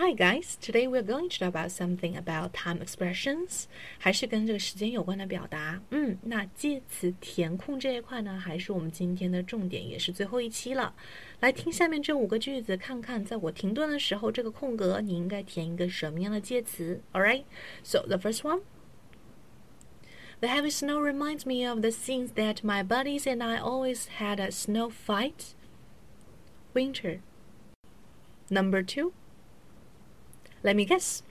Hi guys, today we're going to talk about something about time expressions，还是跟这个时间有关的表达。嗯，那介词填空这一块呢，还是我们今天的重点，也是最后一期了。来听下面这五个句子，看看在我停顿的时候，这个空格你应该填一个什么样的介词。Alright, so the first one. The heavy snow reminds me of the scenes that my buddies and I always had a snow fight. Winter. Number two. Let me guess.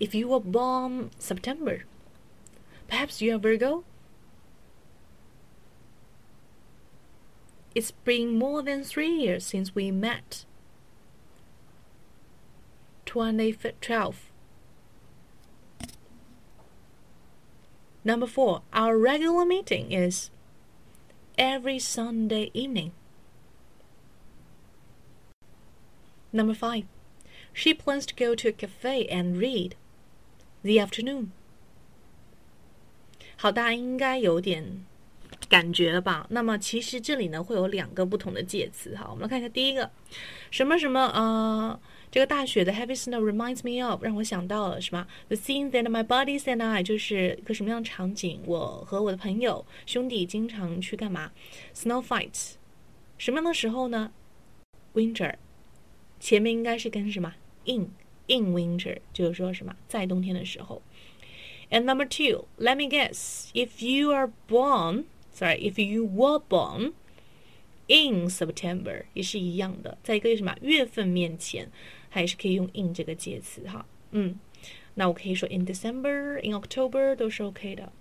If you were born September, perhaps you are Virgo? It's been more than three years since we met. 2012. Number four, our regular meeting is every Sunday evening. Number five, she plans to go to a cafe and read the afternoon. 好，大家应该有点感觉了吧？那么其实这里呢会有两个不同的介词哈，我们来看一下第一个，什么什么呃，这个大雪的 heavy snow reminds me of 让我想到了什么？The scene that my buddies and I 就是一个什么样的场景？我和我的朋友兄弟经常去干嘛？Snow fights，什么样的时候呢？Winter，前面应该是跟什么 ？in in winter 就是说什么在冬天的时候。And number two, let me guess, if you are born, sorry, if you were born in September 也是一样的，在一个什么月份面前，还是可以用 in 这个介词哈。嗯，那我可以说 in December, in October 都是 OK 的。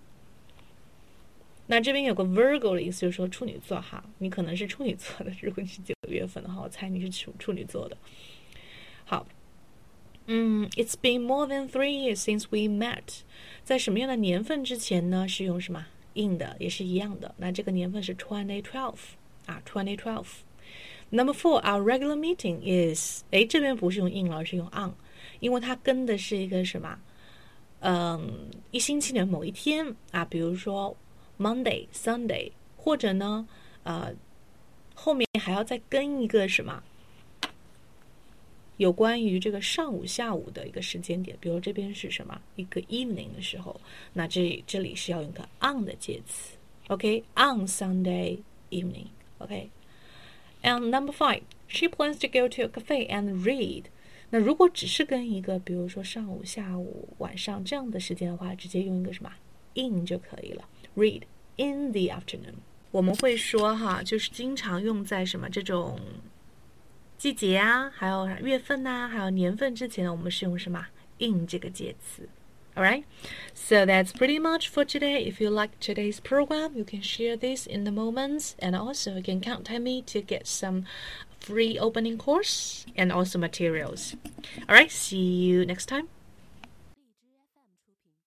那这边有个 Virgo 的意思，就是说处女座哈，你可能是处女座的，如果你是九月份的话，我猜你是处处女座的。好。 嗯，It's been more than three years since we met。在什么样的年份之前呢？是用什么 in 的，也是一样的。那这个年份是 twenty twelve 啊，twenty twelve。Number four, our regular meeting is。哎，这边不是用 in 了，而是用 on，因为它跟的是一个什么？嗯，一星期的某一天啊，比如说 Monday、Sunday，或者呢，呃，后面还要再跟一个什么？ 有关于这个上午、下午的一个时间点，比如这边是什么一个 evening 的时候，那这这里是要用个 on 的介词，OK？On Sunday evening，OK？And number five, she plans to go to a cafe and read。那如果只是跟一个，比如说上午、下午、晚上这样的时间的话，直接用一个什么 in 就可以了，read in the afternoon。我们会说哈，就是经常用在什么这种。季节啊，还有月份呐、啊，还有年份之前呢，我们是用什么 in 这个介词。Alright, so that's pretty much for today. If you like today's program, you can share this in the moments, and also you can contact me to get some free opening course and also materials. Alright, see you next time.